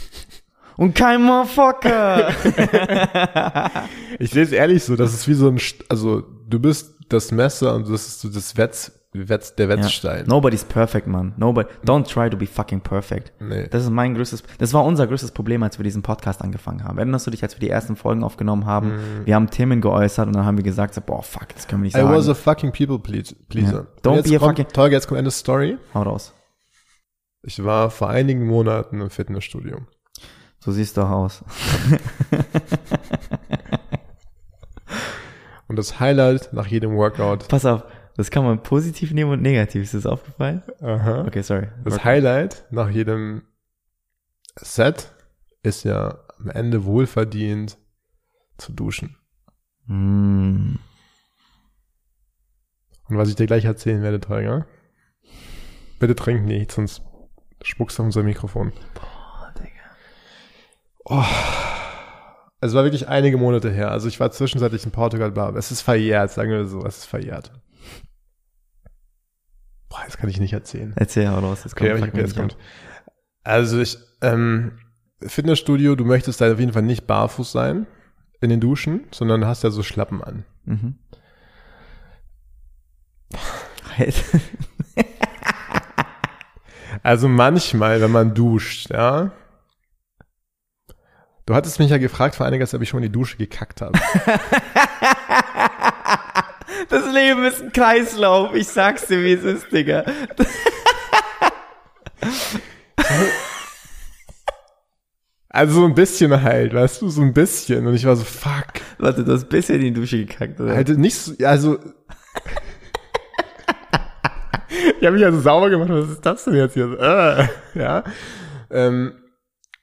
Speaker 1: Und kein Motherfucker!
Speaker 3: Ich sehe es ehrlich so, das ist wie so ein, also du bist das Messer und das ist so das Wetz, Wetz der Wetzstein.
Speaker 1: Nobody's perfect, man. Nobody, don't try to be fucking perfect.
Speaker 3: Nee.
Speaker 1: Das ist mein größtes, das war unser größtes Problem, als wir diesen Podcast angefangen haben. Erinnerst du dich, als wir die ersten Folgen aufgenommen haben? Wir haben Themen geäußert und dann haben wir gesagt, so, boah, fuck, das können wir nicht
Speaker 3: I
Speaker 1: sagen.
Speaker 3: was a fucking people pleas- pleaser.
Speaker 1: Ja. Don't be a
Speaker 3: kommt,
Speaker 1: fucking-
Speaker 3: Tolga, jetzt kommt eine Story.
Speaker 1: Hau raus.
Speaker 3: Ich war vor einigen Monaten im Fitnessstudio.
Speaker 1: So siehst du auch aus.
Speaker 3: Und das Highlight nach jedem Workout,
Speaker 1: Pass auf, das kann man positiv nehmen und negativ. Ist das aufgefallen?
Speaker 3: aha,
Speaker 1: Okay, sorry.
Speaker 3: das Highlight nach jedem Set ist ja am Ende wohlverdient zu duschen.
Speaker 1: Mm.
Speaker 3: Und was ich dir gleich erzählen werde, Tolga, bitte trink nicht, sonst spuckst du auf unser Mikrofon.
Speaker 1: Boah, Digga.
Speaker 3: Oh. Es war wirklich einige Monate her. Also ich war zwischenzeitlich in Portugal, aber es ist verjährt, sagen wir so, es ist verjährt. Boah, das kann ich nicht erzählen.
Speaker 1: Erzähl hau raus. Das
Speaker 3: Okay, ich, okay, jetzt kommt. Also ich, ähm, Fitnessstudio, du möchtest da auf jeden Fall nicht barfuß sein in den Duschen, sondern hast ja so Schlappen an.
Speaker 1: Mhm.
Speaker 3: Also manchmal, wenn man duscht, ja. Du hattest mich ja gefragt vor einiger Zeit, ob ich schon in die Dusche gekackt habe.
Speaker 1: Das Leben ist ein Kreislauf. Ich sag's dir, wie es ist, Digga.
Speaker 3: Also so ein bisschen halt, weißt du, so ein bisschen. Und ich war so, fuck.
Speaker 1: Warte, du hast ein bisschen in die Dusche gekackt, oder?
Speaker 3: Halt nicht so, also. ich habe mich also sauber gemacht, was ist das denn jetzt hier? Äh, ja. Ähm,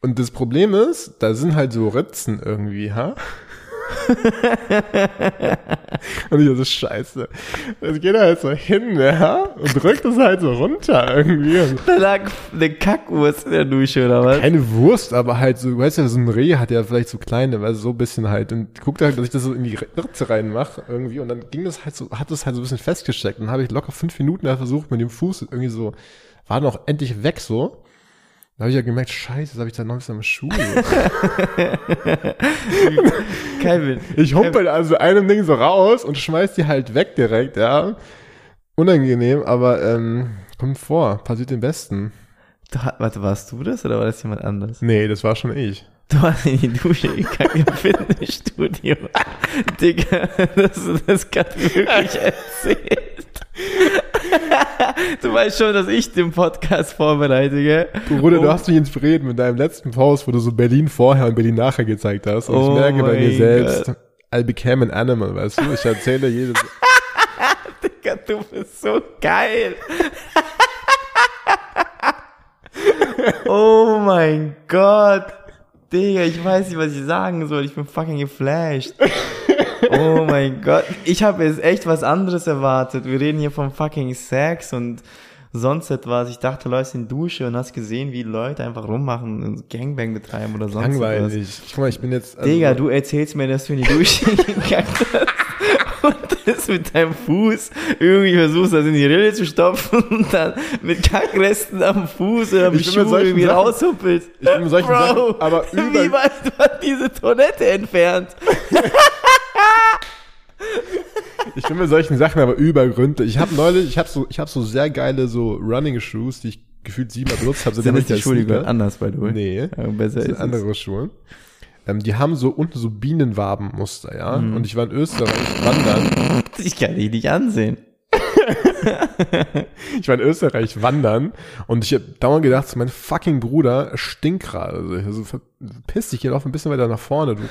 Speaker 3: und das Problem ist, da sind halt so Ritzen irgendwie, ha? und ich so, scheiße. Das geht halt so hin, ja? Und drückt es halt so runter irgendwie. Und
Speaker 1: Da lag eine Kackwurst in der Dusche, oder was?
Speaker 3: keine Wurst, aber halt so, du weißt ja, so ein Reh hat ja vielleicht so kleine, weil so ein bisschen halt. Und guckte halt, dass ich das so in die Ritze reinmache irgendwie. Und dann ging das halt so, hat das halt so ein bisschen festgesteckt. Und dann habe ich locker fünf Minuten da versucht, mit dem Fuß irgendwie so, war noch endlich weg so. Da habe ich ja gemerkt, scheiße, jetzt habe ich da noch ein bisschen am Schuh.
Speaker 1: Kevin.
Speaker 3: Ich humpel also einem Ding so raus und schmeiß die halt weg direkt, ja. Unangenehm, aber ähm, kommt vor, passiert den Besten.
Speaker 1: Du, ha- warte, warst du das oder war das jemand anders?
Speaker 3: Nee, das war schon ich.
Speaker 1: Du hast in die Dusche gekackt im Fitnessstudio. Digga, das, das kann wirklich erzählt. Du weißt schon, dass ich den Podcast vorbereite, gell?
Speaker 3: Bruder,
Speaker 1: Oh.
Speaker 3: du hast mich inspiriert mit deinem letzten Post, wo du so Berlin vorher und Berlin nachher gezeigt hast. Und
Speaker 1: Oh
Speaker 3: ich merke bei mir selbst, I became an animal, weißt du? Ich erzähle jedes.
Speaker 1: Digga, du bist so geil. oh mein Gott. Digga, ich weiß nicht, was ich sagen soll. Ich bin fucking geflasht. Oh mein Gott. Ich habe jetzt echt was anderes erwartet. Wir reden hier von fucking Sex und sonst etwas. Ich dachte, du läufst in die Dusche und hast gesehen, wie Leute einfach rummachen und Gangbang betreiben oder sonst
Speaker 3: Langweilig.
Speaker 1: was.
Speaker 3: Guck mal, ich bin jetzt.
Speaker 1: Also, Digga, du erzählst mir, dass du in die Dusche gegangen hast und das mit deinem Fuß irgendwie versuchst, das in die Rille zu stopfen und dann mit Kackresten am Fuß oder am
Speaker 3: Ich
Speaker 1: Schuh irgendwie
Speaker 3: Sachen-
Speaker 1: raushuppelst.
Speaker 3: Ich bin mit solchen
Speaker 1: Bro,
Speaker 3: Sachen, aber über-
Speaker 1: wie weit war diese Toilette entfernt?
Speaker 3: Ich bin mit solchen Sachen aber übergründlich. Ich habe neulich, ich habe so, ich habe so sehr geile so Running Shoes, die ich gefühlt siebenmal benutzt habe.
Speaker 1: Sind das die Schuhe, die anders, the way?
Speaker 3: Nee,
Speaker 1: Ja, besser
Speaker 3: das sind andere Schuhe. Ähm, die haben so unten so Bienenwabenmuster, ja.
Speaker 1: Mhm.
Speaker 3: Und ich war in Österreich wandern.
Speaker 1: Ich kann dich nicht ansehen.
Speaker 3: Ich war in Österreich wandern und ich habe dauernd gedacht, so, mein fucking Bruder stinkt gerade. Also, verpiss dich, geh doch ein bisschen weiter nach vorne. Du.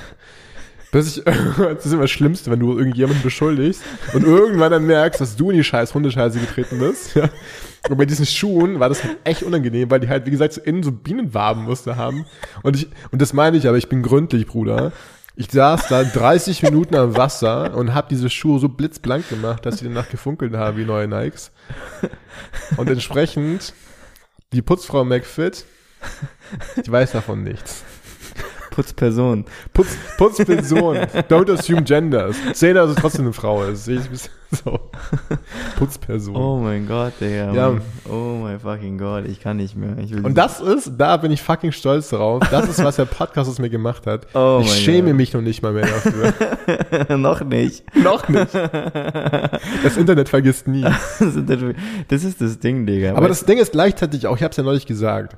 Speaker 3: Bis ich, das ist immer das Schlimmste, wenn du irgendjemanden beschuldigst und irgendwann dann merkst, dass du in die scheiß Hundescheiße getreten bist. Ja. Und bei diesen Schuhen war das halt echt unangenehm, weil die halt, wie gesagt, so innen so Bienenwabenmuster haben. Und ich, und das meine ich, aber ich bin gründlich, Bruder. Ich saß da 30 Minuten am Wasser und habe diese Schuhe so blitzblank gemacht, dass sie danach gefunkelt haben wie neue Nikes. Und entsprechend, die Putzfrau McFit, ich weiß davon nichts.
Speaker 1: Putzperson.
Speaker 3: Putz, Putzperson, don't assume genders. Sehen, dass es trotzdem eine Frau ist. Sehe ich so. Putzperson.
Speaker 1: Oh mein Gott, Digga.
Speaker 3: Ja.
Speaker 1: Mann. Oh mein fucking Gott, ich kann nicht mehr.
Speaker 3: Und das ist, da bin ich fucking stolz drauf. Das ist, was der Podcast aus mir gemacht hat.
Speaker 1: Oh
Speaker 3: ich schäme
Speaker 1: Gott.
Speaker 3: mich noch nicht mal mehr dafür.
Speaker 1: noch nicht.
Speaker 3: noch nicht. Das Internet vergisst nie.
Speaker 1: Das ist das- das ist das Ding, Digga.
Speaker 3: Aber das Ding ist gleichzeitig auch, ich habe es ja neulich gesagt.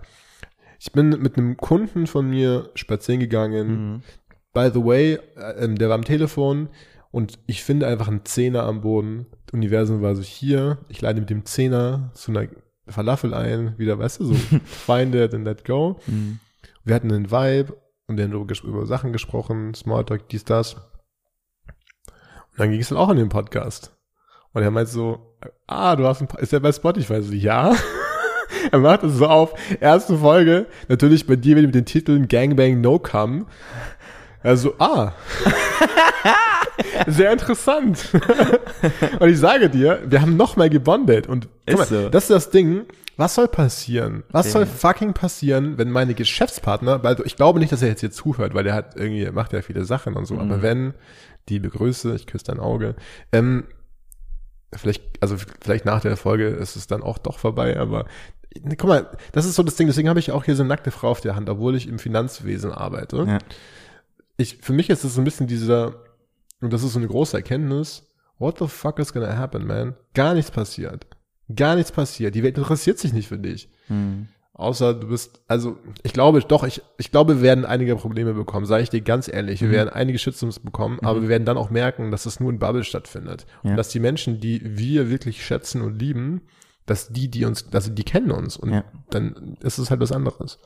Speaker 3: Ich bin mit einem Kunden von mir spazieren gegangen.
Speaker 1: Mhm.
Speaker 3: By the way, äh, ähm, der war am Telefon und ich finde einfach einen Zehner am Boden. Das Universum war so hier. Ich leite mit dem Zehner zu einer Falafel ein, wieder, weißt du, so find it and let go.
Speaker 1: Mhm.
Speaker 3: Wir hatten einen Vibe und wir haben über, Sachen gesprochen, Smalltalk, dies, das. Und dann ging es dann auch in den Podcast. Und er meint so, ah, du hast ein, Po- ist der bei Spotify? So, ja. er macht es so auf, erste Folge, natürlich bei dir mit den Titeln Gangbang No Come. Also, ah. Sehr interessant. und ich sage dir, wir haben noch mal gebondet. Und guck mal,
Speaker 1: Ist so.
Speaker 3: das ist das Ding. Was soll passieren? Was
Speaker 1: Okay.
Speaker 3: soll fucking passieren, wenn meine Geschäftspartner, weil ich glaube nicht, dass er jetzt hier zuhört, weil der hat irgendwie, macht ja viele Sachen und so,
Speaker 1: Mhm.
Speaker 3: aber wenn, die Begrüße, ich küsse dein Auge, ähm, vielleicht, also vielleicht nach der Folge ist es dann auch doch vorbei, aber guck mal, das ist so das Ding, deswegen habe ich auch hier so eine nackte Frau auf der Hand, obwohl ich im Finanzwesen arbeite.
Speaker 1: Ja.
Speaker 3: Ich, für mich ist es so ein bisschen dieser, und das ist so eine große Erkenntnis, what the fuck is gonna happen, man? Gar nichts passiert. Gar nichts passiert. Die Welt interessiert sich nicht für dich.
Speaker 1: Mhm.
Speaker 3: Außer du bist, also ich glaube doch, ich, ich glaube, wir werden einige Probleme bekommen, sage ich dir ganz ehrlich. Wir
Speaker 1: Mhm.
Speaker 3: werden einige Shitstorms bekommen, aber wir werden dann auch merken, dass es nur in Bubble stattfindet.
Speaker 1: Ja.
Speaker 3: Und dass die Menschen, die wir wirklich schätzen und lieben, dass die, die uns, also die kennen uns und
Speaker 1: Ja.
Speaker 3: dann ist es halt was anderes.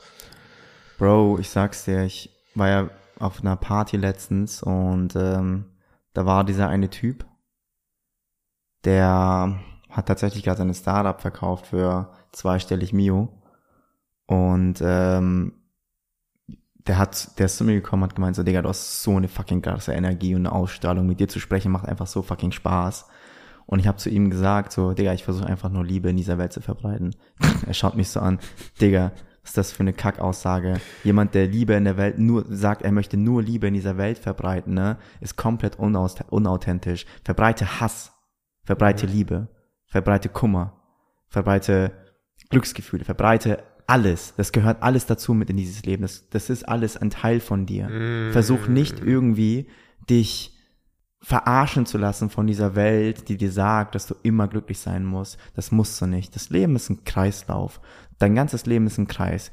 Speaker 1: Bro, ich sag's dir, ich war ja auf einer Party letztens und ähm, da war dieser eine Typ, der hat tatsächlich gerade seine Startup verkauft für zweistellig Mio und ähm, der hat, der ist zu mir gekommen, hat gemeint so, Digga, du hast so eine fucking krasse Energie und eine Ausstrahlung, mit dir zu sprechen macht einfach so fucking Spaß. Und ich habe zu ihm gesagt, so, Digga, ich versuche einfach nur Liebe in dieser Welt zu verbreiten. er schaut mich so an, Digga, was ist das für eine Kackaussage? Jemand, der Liebe in der Welt nur sagt, er möchte nur Liebe in dieser Welt verbreiten, ne, ist komplett unaus unauthentisch. Verbreite Hass, verbreite Liebe, verbreite Kummer, verbreite Glücksgefühle, verbreite alles. Das gehört alles dazu mit in dieses Leben. Das, das ist alles ein Teil von dir. Versuch nicht irgendwie dich verarschen zu lassen von dieser Welt, die dir sagt, dass du immer glücklich sein musst. Das musst du nicht. Das Leben ist ein Kreislauf. Dein ganzes Leben ist ein Kreis.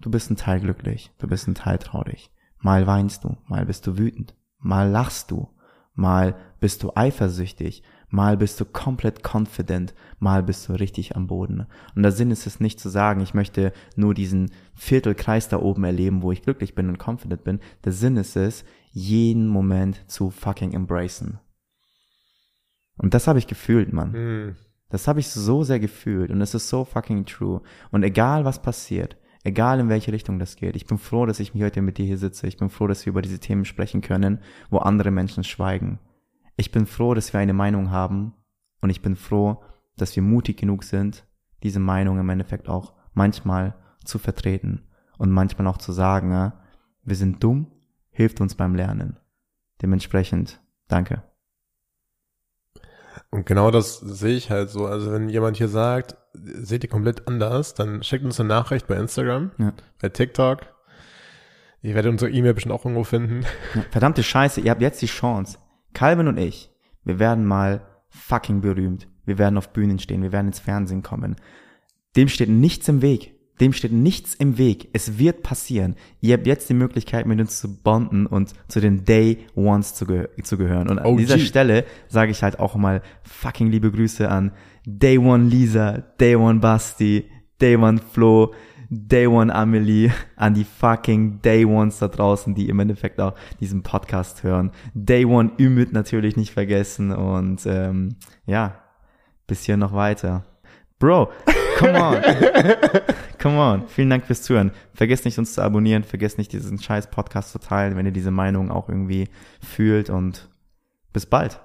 Speaker 1: Du bist ein Teil glücklich, du bist ein Teil traurig. Mal weinst du, mal bist du wütend, mal lachst du, mal bist du eifersüchtig, mal bist du komplett confident, mal bist du richtig am Boden. Und der Sinn ist es nicht zu sagen, ich möchte nur diesen Viertelkreis da oben erleben, wo ich glücklich bin und confident bin. Der Sinn ist es, jeden Moment zu fucking embracen. Und das habe ich gefühlt, Mann.
Speaker 3: Hm.
Speaker 1: Das habe ich so sehr gefühlt und es ist so fucking true. Und egal was passiert, egal in welche Richtung das geht, ich bin froh, dass ich mich heute mit dir hier sitze. Ich bin froh, dass wir über diese Themen sprechen können, wo andere Menschen schweigen. Ich bin froh, dass wir eine Meinung haben und ich bin froh, dass wir mutig genug sind, diese Meinung im Endeffekt auch manchmal zu vertreten und manchmal auch zu sagen, wir sind dumm, hilft uns beim Lernen. Dementsprechend, danke.
Speaker 3: Und genau das sehe ich halt so. Also wenn jemand hier sagt, seht ihr komplett anders, dann schickt uns eine Nachricht bei Instagram,
Speaker 1: Ja.
Speaker 3: bei TikTok. Ich werde unsere E-Mail bestimmt auch irgendwo finden.
Speaker 1: Verdammte Scheiße, ihr habt jetzt die Chance. Calvin und ich, wir werden mal fucking berühmt. Wir werden auf Bühnen stehen, wir werden ins Fernsehen kommen. Dem steht nichts im Weg. Dem steht nichts im Weg. Es wird passieren. Ihr habt jetzt die Möglichkeit, mit uns zu bonden und zu den Day Ones zu, ge zu gehören. Und an
Speaker 3: OG.
Speaker 1: dieser Stelle sage ich halt auch mal fucking liebe Grüße an Day One Lisa, Day One Basti, Day One Flo, Day One Amelie, an die fucking Day Ones da draußen, die im Endeffekt auch diesen Podcast hören. Day One Ümit natürlich nicht vergessen und ähm, ja, bis hier noch weiter. Bro, come on. come on. Vielen Dank fürs Zuhören. Vergesst nicht, uns zu abonnieren. Vergesst nicht, diesen scheiß Podcast zu teilen, wenn ihr diese Meinung auch irgendwie fühlt und bis bald.